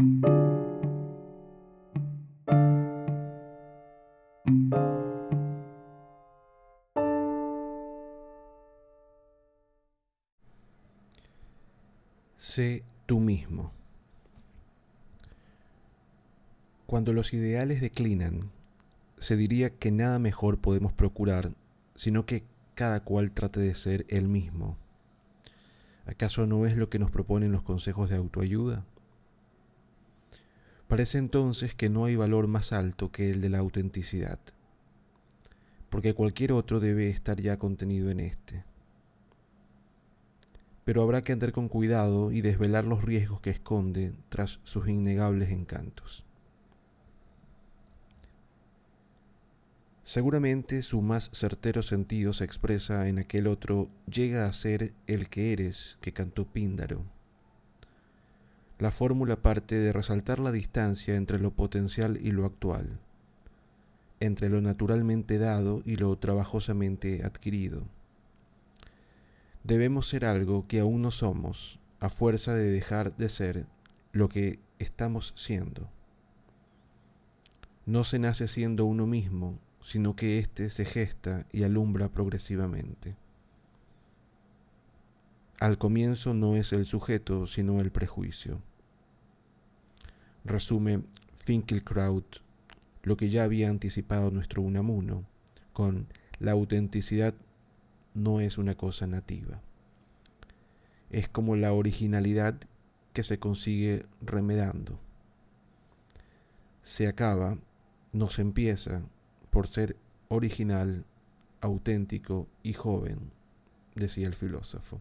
Sé tú mismo. Cuando los ideales declinan, se diría que nada mejor podemos procurar, sino que cada cual trate de ser él mismo. ¿Acaso no es lo que nos proponen los consejos de autoayuda? Parece entonces que no hay valor más alto que el de la autenticidad, porque cualquier otro debe estar ya contenido en éste pero habrá que andar con cuidado y desvelar los riesgos que esconde tras sus innegables encantos. Seguramente su más certero sentido se expresa en aquel otro llega a ser el que eres que cantó Píndaro. La fórmula parte de resaltar la distancia entre lo potencial y lo actual, entre lo naturalmente dado y lo trabajosamente adquirido Debemos ser algo que aún no somos, a fuerza de dejar de ser lo que estamos siendo. No se nace siendo uno mismo, sino que éste se gesta y alumbra progresivamente. Al comienzo no es el sujeto, sino el prejuicio. Resume Finkelkraut lo que ya había anticipado nuestro Unamuno, con la autenticidad no es una cosa nativa. Es como la originalidad que se consigue remedando. Se acaba, no se empieza, por ser original, auténtico y joven, decía el filósofo.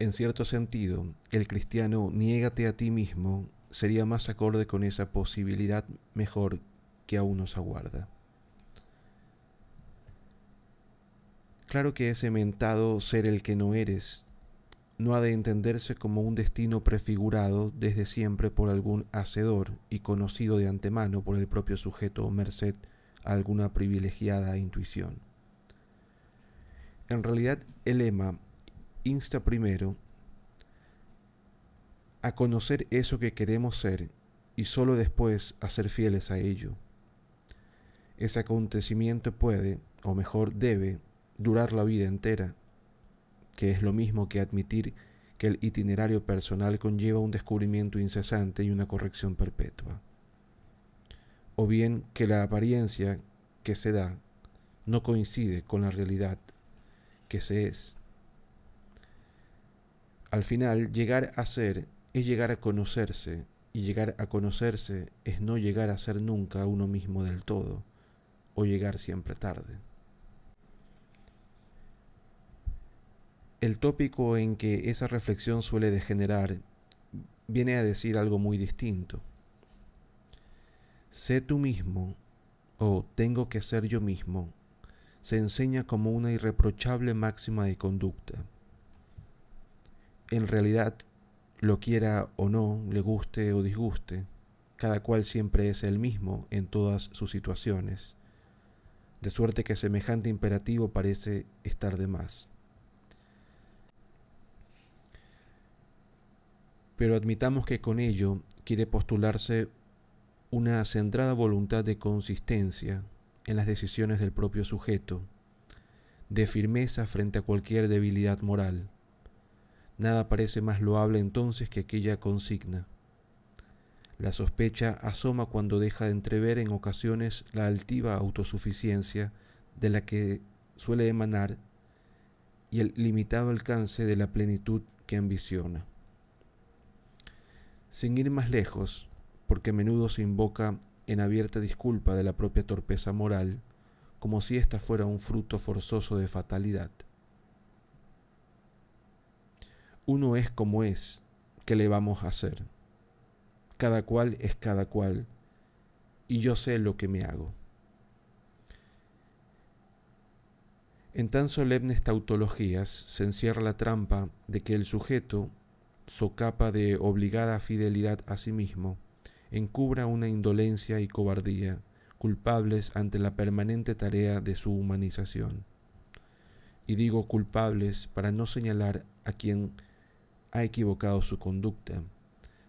En cierto sentido, el cristiano niégate a ti mismo sería más acorde con esa posibilidad mejor que aún nos aguarda. Claro que ese mentado ser el que no eres no ha de entenderse como un destino prefigurado desde siempre por algún hacedor y conocido de antemano por el propio sujeto merced a alguna privilegiada intuición. En realidad, el lema insta primero a conocer eso que queremos ser y sólo después a ser fieles a ello. Ese acontecimiento puede, o mejor debe, durar la vida entera, que es lo mismo que admitir que el itinerario personal conlleva un descubrimiento incesante y una corrección perpetua. O bien que la apariencia que se da no coincide con la realidad que se es. Al final, llegar a ser es llegar a conocerse, y llegar a conocerse es no llegar a ser nunca uno mismo del todo, o llegar siempre tarde. El tópico en que esa reflexión suele degenerar viene a decir algo muy distinto. Sé tú mismo o tengo que ser yo mismo se enseña como una irreprochable máxima de conducta. En realidad, lo quiera o no, le guste o disguste, cada cual siempre es el mismo en todas sus situaciones, de suerte que semejante imperativo parece estar de más. pero admitamos que con ello quiere postularse una centrada voluntad de consistencia en las decisiones del propio sujeto, de firmeza frente a cualquier debilidad moral. Nada parece más loable entonces que aquella consigna. La sospecha asoma cuando deja de entrever en ocasiones la altiva autosuficiencia de la que suele emanar y el limitado alcance de la plenitud que ambiciona. Sin ir más lejos, porque a menudo se invoca en abierta disculpa de la propia torpeza moral, como si ésta fuera un fruto forzoso de fatalidad. Uno es como es, ¿qué le vamos a hacer? Cada cual es cada cual, y yo sé lo que me hago. En tan solemnes tautologías se encierra la trampa de que el sujeto socapa de obligada fidelidad a sí mismo, encubra una indolencia y cobardía, culpables ante la permanente tarea de su humanización. Y digo culpables para no señalar a quien ha equivocado su conducta,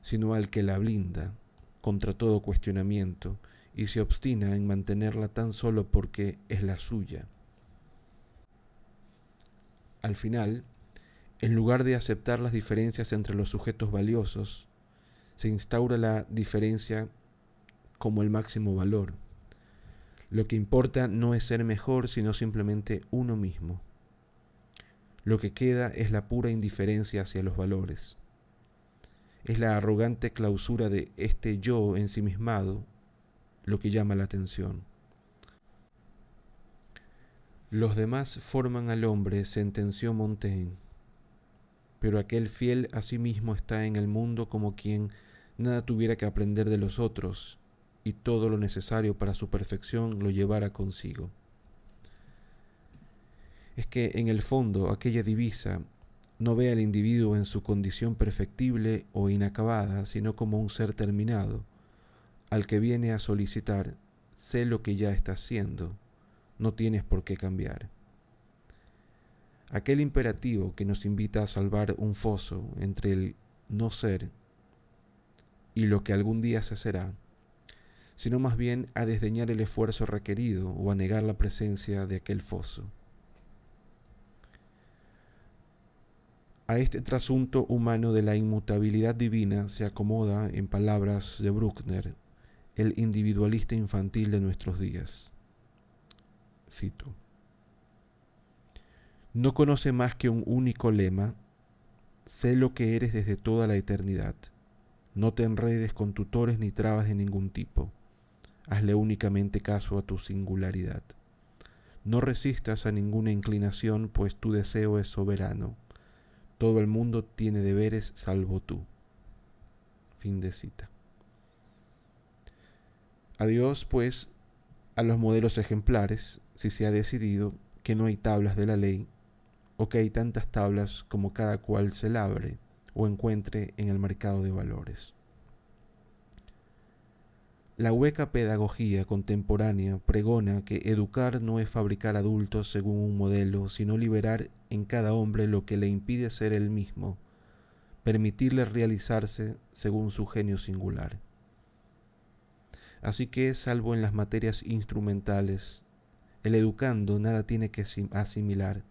sino al que la blinda contra todo cuestionamiento y se obstina en mantenerla tan solo porque es la suya. Al final, en lugar de aceptar las diferencias entre los sujetos valiosos, se instaura la diferencia como el máximo valor. Lo que importa no es ser mejor, sino simplemente uno mismo. Lo que queda es la pura indiferencia hacia los valores. Es la arrogante clausura de este yo ensimismado lo que llama la atención. Los demás forman al hombre, sentenció Montaigne, pero aquel fiel a sí mismo está en el mundo como quien nada tuviera que aprender de los otros y todo lo necesario para su perfección lo llevara consigo. Es que en el fondo aquella divisa no ve al individuo en su condición perfectible o inacabada, sino como un ser terminado, al que viene a solicitar, sé lo que ya está haciendo, no tienes por qué cambiar. Aquel imperativo que nos invita a salvar un foso entre el no ser y lo que algún día se será, sino más bien a desdeñar el esfuerzo requerido o a negar la presencia de aquel foso. A este trasunto humano de la inmutabilidad divina se acomoda, en palabras de Bruckner, el individualista infantil de nuestros días. Cito. No conoce más que un único lema, sé lo que eres desde toda la eternidad. No te enredes con tutores ni trabas de ningún tipo. Hazle únicamente caso a tu singularidad. No resistas a ninguna inclinación, pues tu deseo es soberano. Todo el mundo tiene deberes salvo tú. Fin de cita. Adiós, pues, a los modelos ejemplares, si se ha decidido que no hay tablas de la ley, o que hay tantas tablas como cada cual se labre o encuentre en el mercado de valores. La hueca pedagogía contemporánea pregona que educar no es fabricar adultos según un modelo, sino liberar en cada hombre lo que le impide ser él mismo, permitirle realizarse según su genio singular. Así que, salvo en las materias instrumentales, el educando nada tiene que asimilar.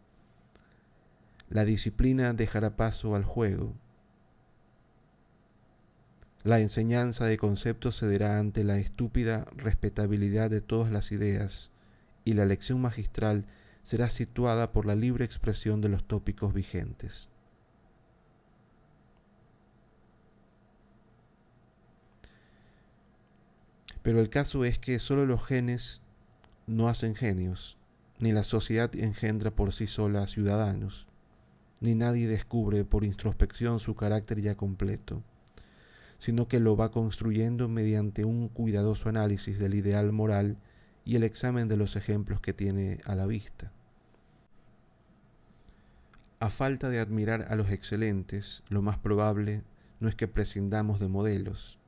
La disciplina dejará paso al juego, la enseñanza de conceptos cederá ante la estúpida respetabilidad de todas las ideas, y la lección magistral será situada por la libre expresión de los tópicos vigentes. Pero el caso es que solo los genes no hacen genios, ni la sociedad engendra por sí sola ciudadanos, ni nadie descubre por introspección su carácter ya completo sino que lo va construyendo mediante un cuidadoso análisis del ideal moral y el examen de los ejemplos que tiene a la vista. A falta de admirar a los excelentes, lo más probable no es que prescindamos de modelos,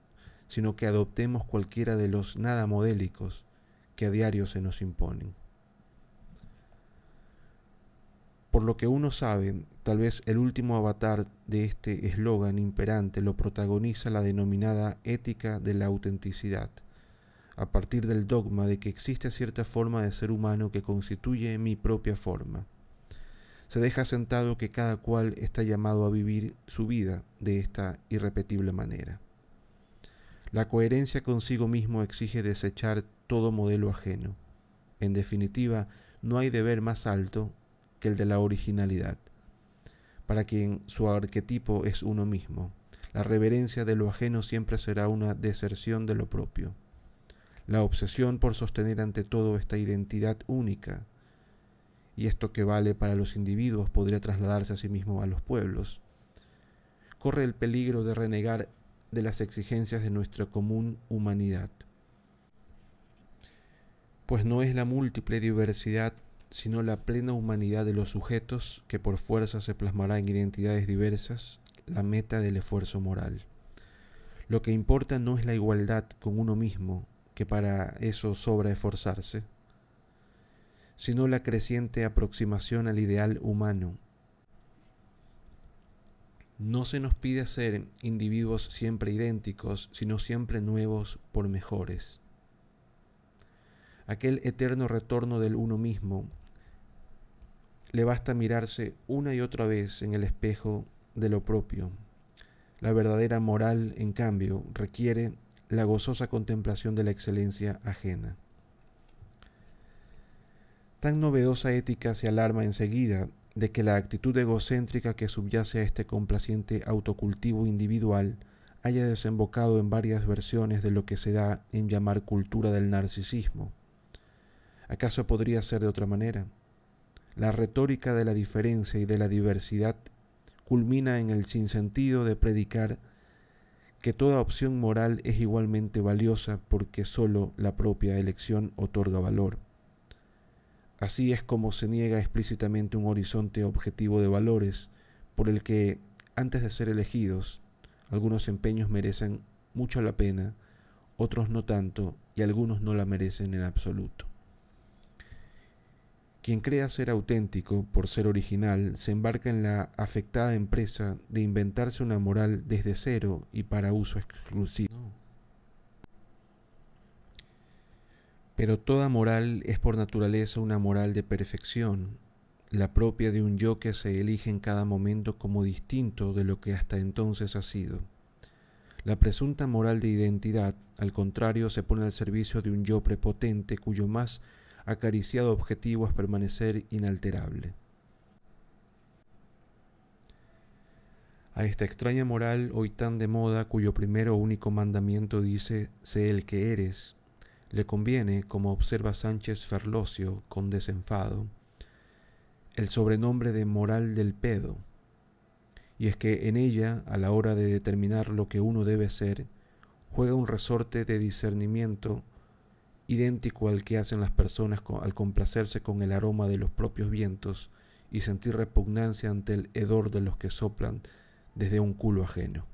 sino que adoptemos cualquiera de los nada modélicos que a diario se nos imponen. Por lo que uno sabe, tal vez el último avatar de este eslogan imperante lo protagoniza la denominada ética de la autenticidad, a partir del dogma de que existe cierta forma de ser humano que constituye mi propia forma. Se deja sentado que cada cual está llamado a vivir su vida de esta irrepetible manera. La coherencia consigo mismo exige desechar todo modelo ajeno. En definitiva, no hay deber más alto que el de la originalidad, para quien su arquetipo es uno mismo. La reverencia de lo ajeno siempre será una deserción de lo propio. La obsesión por sostener ante todo esta identidad única, y esto que vale para los individuos podría trasladarse a sí mismo a los pueblos, corre el peligro de renegar de las exigencias de nuestra común humanidad. Pues no es la múltiple diversidad sino la plena humanidad de los sujetos que por fuerza se plasmará en identidades diversas, la meta del esfuerzo moral. Lo que importa no es la igualdad con uno mismo, que para eso sobra esforzarse, sino la creciente aproximación al ideal humano. No se nos pide ser individuos siempre idénticos, sino siempre nuevos por mejores. Aquel eterno retorno del uno mismo, le basta mirarse una y otra vez en el espejo de lo propio. La verdadera moral, en cambio, requiere la gozosa contemplación de la excelencia ajena. Tan novedosa ética se alarma enseguida de que la actitud egocéntrica que subyace a este complaciente autocultivo individual haya desembocado en varias versiones de lo que se da en llamar cultura del narcisismo. ¿Acaso podría ser de otra manera? La retórica de la diferencia y de la diversidad culmina en el sinsentido de predicar que toda opción moral es igualmente valiosa porque sólo la propia elección otorga valor. Así es como se niega explícitamente un horizonte objetivo de valores por el que, antes de ser elegidos, algunos empeños merecen mucho la pena, otros no tanto y algunos no la merecen en absoluto. Quien crea ser auténtico por ser original se embarca en la afectada empresa de inventarse una moral desde cero y para uso exclusivo. Pero toda moral es por naturaleza una moral de perfección, la propia de un yo que se elige en cada momento como distinto de lo que hasta entonces ha sido. La presunta moral de identidad, al contrario, se pone al servicio de un yo prepotente cuyo más acariciado objetivo es permanecer inalterable. A esta extraña moral hoy tan de moda, cuyo primero único mandamiento dice, sé el que eres, le conviene, como observa Sánchez Ferlosio con desenfado, el sobrenombre de moral del pedo, y es que en ella, a la hora de determinar lo que uno debe ser, juega un resorte de discernimiento idéntico al que hacen las personas al complacerse con el aroma de los propios vientos y sentir repugnancia ante el hedor de los que soplan desde un culo ajeno.